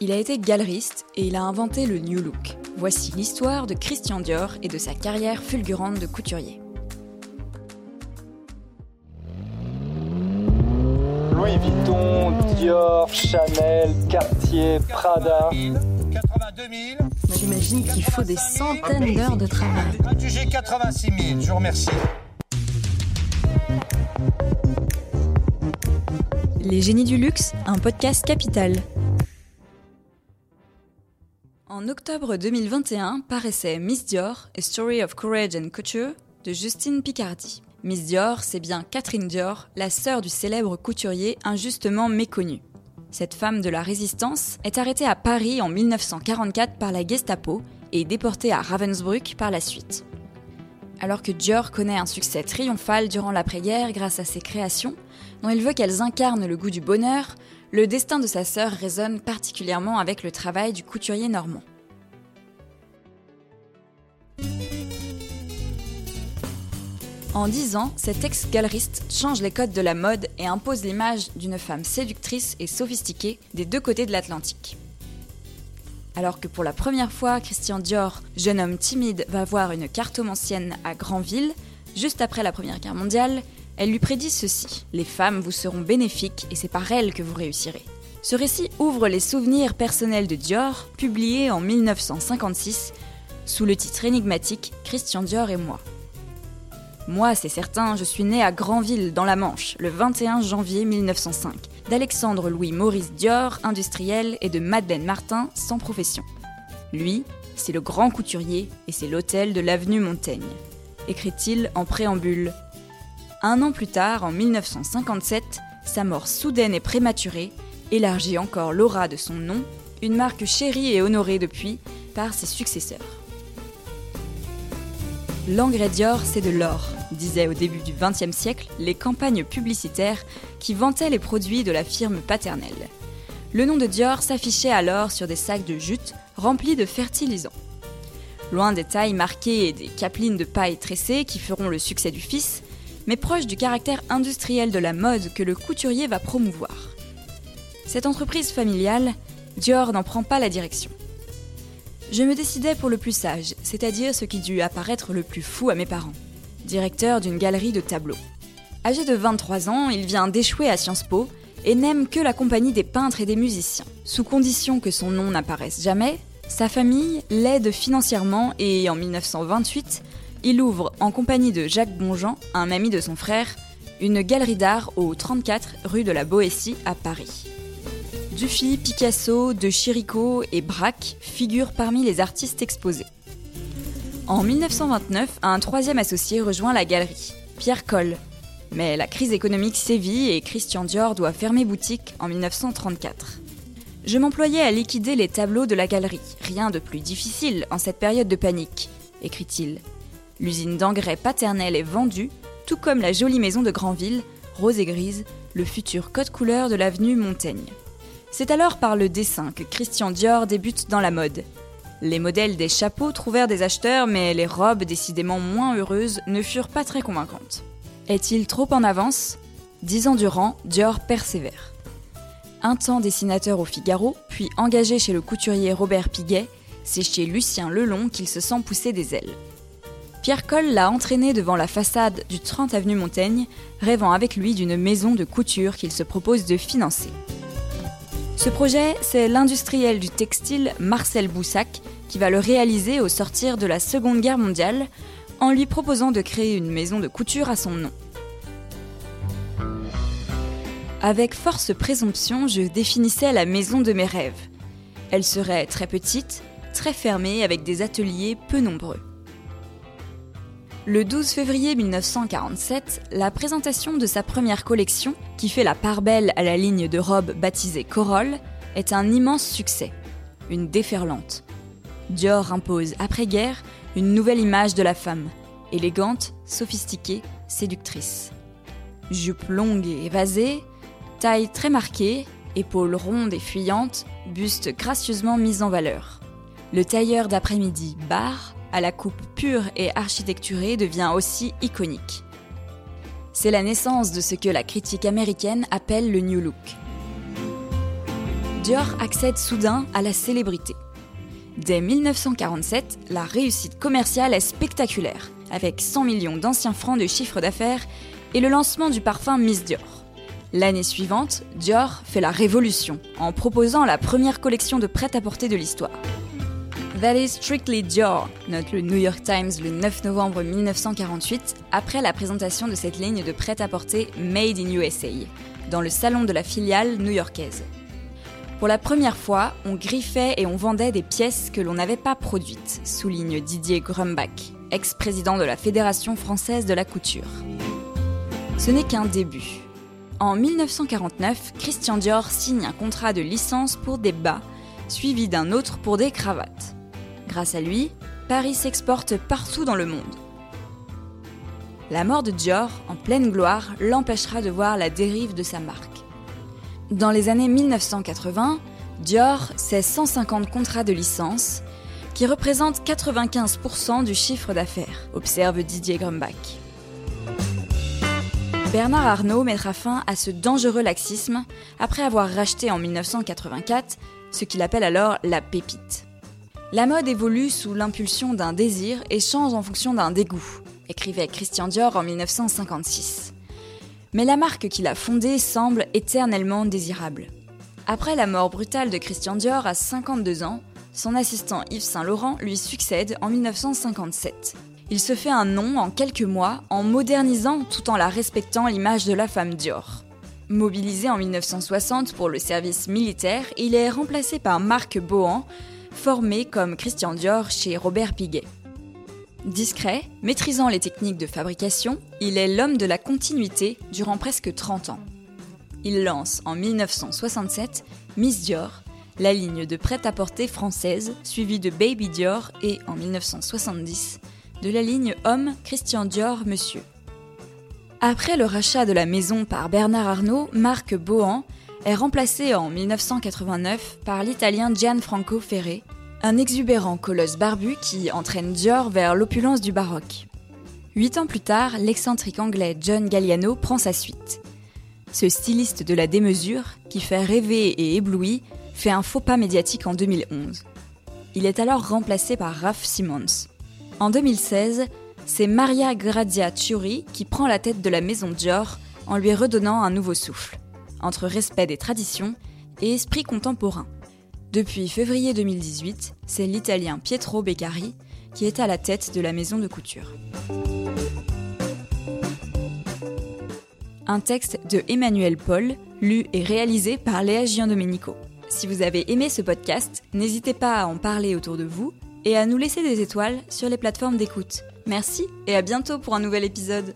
Il a été galeriste et il a inventé le New Look. Voici l'histoire de Christian Dior et de sa carrière fulgurante de couturier. Louis Vuitton, Dior, Chanel, Cartier, Prada. 82 000. J'imagine qu'il faut des centaines d'heures de travail. Adjugé 86 000. Je vous remercie. Les génies du luxe, un podcast capital. En octobre 2021 paraissait Miss Dior, A Story of Courage and Couture de Justine Picardi. Miss Dior, c'est bien Catherine Dior, la sœur du célèbre couturier injustement méconnu. Cette femme de la résistance est arrêtée à Paris en 1944 par la Gestapo et déportée à Ravensbrück par la suite. Alors que Dior connaît un succès triomphal durant l'après-guerre grâce à ses créations, dont il veut qu'elles incarnent le goût du bonheur, le destin de sa sœur résonne particulièrement avec le travail du couturier normand. En dix ans, cet ex-galeriste change les codes de la mode et impose l'image d'une femme séductrice et sophistiquée des deux côtés de l'Atlantique. Alors que pour la première fois, Christian Dior, jeune homme timide, va voir une cartomancienne à Granville, juste après la Première Guerre mondiale, elle lui prédit ceci Les femmes vous seront bénéfiques et c'est par elles que vous réussirez. Ce récit ouvre les souvenirs personnels de Dior, publié en 1956, sous le titre énigmatique Christian Dior et moi. Moi, c'est certain, je suis né à Granville, dans la Manche, le 21 janvier 1905, d'Alexandre Louis Maurice Dior, industriel, et de Madeleine Martin, sans profession. Lui, c'est le grand couturier et c'est l'hôtel de l'avenue Montaigne, écrit-il en préambule. Un an plus tard, en 1957, sa mort soudaine et prématurée élargit encore l'aura de son nom, une marque chérie et honorée depuis par ses successeurs. L'engrais Dior, c'est de l'or, disaient au début du XXe siècle les campagnes publicitaires qui vantaient les produits de la firme paternelle. Le nom de Dior s'affichait alors sur des sacs de jute remplis de fertilisants. Loin des tailles marquées et des capelines de paille tressées qui feront le succès du fils, mais proche du caractère industriel de la mode que le couturier va promouvoir. Cette entreprise familiale, Dior n'en prend pas la direction. Je me décidais pour le plus sage, c'est-à-dire ce qui dut apparaître le plus fou à mes parents. Directeur d'une galerie de tableaux. Âgé de 23 ans, il vient d'échouer à Sciences Po et n'aime que la compagnie des peintres et des musiciens. Sous condition que son nom n'apparaisse jamais, sa famille l'aide financièrement et en 1928, il ouvre en compagnie de Jacques Bonjean, un ami de son frère, une galerie d'art au 34 rue de la Boétie à Paris. Dufy, Picasso, De Chirico et Braque figurent parmi les artistes exposés. En 1929, un troisième associé rejoint la galerie, Pierre Coll. Mais la crise économique sévit et Christian Dior doit fermer boutique en 1934. Je m'employais à liquider les tableaux de la galerie, rien de plus difficile en cette période de panique, écrit-il. L'usine d'engrais paternel est vendue, tout comme la jolie maison de Granville, rose et grise, le futur code couleur de l'avenue Montaigne. C'est alors par le dessin que Christian Dior débute dans la mode. Les modèles des chapeaux trouvèrent des acheteurs, mais les robes, décidément moins heureuses, ne furent pas très convaincantes. Est-il trop en avance? Dix ans durant, Dior persévère. Un temps dessinateur au Figaro, puis engagé chez le couturier Robert Piguet, c'est chez Lucien Lelon qu'il se sent pousser des ailes. Pierre Coll l'a entraîné devant la façade du 30 avenue Montaigne, rêvant avec lui d'une maison de couture qu'il se propose de financer. Ce projet, c'est l'industriel du textile Marcel Boussac qui va le réaliser au sortir de la Seconde Guerre mondiale en lui proposant de créer une maison de couture à son nom. Avec force présomption, je définissais la maison de mes rêves. Elle serait très petite, très fermée, avec des ateliers peu nombreux. Le 12 février 1947, la présentation de sa première collection, qui fait la part belle à la ligne de robes baptisée Corolle, est un immense succès, une déferlante. Dior impose, après-guerre, une nouvelle image de la femme, élégante, sophistiquée, séductrice. Jupe longue et évasée, taille très marquée, épaules rondes et fuyantes, buste gracieusement mis en valeur. Le tailleur d'après-midi Bar à la coupe pure et architecturée devient aussi iconique. C'est la naissance de ce que la critique américaine appelle le New Look. Dior accède soudain à la célébrité. Dès 1947, la réussite commerciale est spectaculaire, avec 100 millions d'anciens francs de chiffre d'affaires et le lancement du parfum Miss Dior. L'année suivante, Dior fait la révolution en proposant la première collection de prêt-à-porter de l'histoire. That is strictly Dior, note le New York Times le 9 novembre 1948, après la présentation de cette ligne de prêt-à-porter Made in USA, dans le salon de la filiale new-yorkaise. Pour la première fois, on griffait et on vendait des pièces que l'on n'avait pas produites, souligne Didier Grumbach, ex-président de la Fédération française de la couture. Ce n'est qu'un début. En 1949, Christian Dior signe un contrat de licence pour des bas, suivi d'un autre pour des cravates. Grâce à lui, Paris s'exporte partout dans le monde. La mort de Dior, en pleine gloire, l'empêchera de voir la dérive de sa marque. Dans les années 1980, Dior, c'est 150 contrats de licence, qui représentent 95% du chiffre d'affaires, observe Didier Grumbach. Bernard Arnault mettra fin à ce dangereux laxisme après avoir racheté en 1984 ce qu'il appelle alors la pépite. La mode évolue sous l'impulsion d'un désir et change en fonction d'un dégoût, écrivait Christian Dior en 1956. Mais la marque qu'il a fondée semble éternellement désirable. Après la mort brutale de Christian Dior à 52 ans, son assistant Yves Saint-Laurent lui succède en 1957. Il se fait un nom en quelques mois en modernisant tout en la respectant l'image de la femme Dior. Mobilisé en 1960 pour le service militaire, il est remplacé par Marc Bohan, formé comme Christian Dior chez Robert Piguet. Discret, maîtrisant les techniques de fabrication, il est l'homme de la continuité durant presque 30 ans. Il lance en 1967 Miss Dior, la ligne de prêt-à-porter française, suivie de Baby Dior et en 1970 de la ligne Homme Christian Dior Monsieur. Après le rachat de la maison par Bernard Arnault, Marc Bohan est remplacé en 1989 par l'italien Gianfranco Ferré, un exubérant colosse barbu qui entraîne Dior vers l'opulence du baroque. Huit ans plus tard, l'excentrique anglais John Galliano prend sa suite. Ce styliste de la démesure, qui fait rêver et éblouir, fait un faux pas médiatique en 2011. Il est alors remplacé par Ralph Simmons. En 2016, c'est Maria Grazia Chiuri qui prend la tête de la maison Dior en lui redonnant un nouveau souffle, entre respect des traditions et esprit contemporain. Depuis février 2018, c'est l'italien Pietro Beccari qui est à la tête de la maison de couture. Un texte de Emmanuel Paul, lu et réalisé par Léa Giandomenico. Si vous avez aimé ce podcast, n'hésitez pas à en parler autour de vous et à nous laisser des étoiles sur les plateformes d'écoute. Merci et à bientôt pour un nouvel épisode.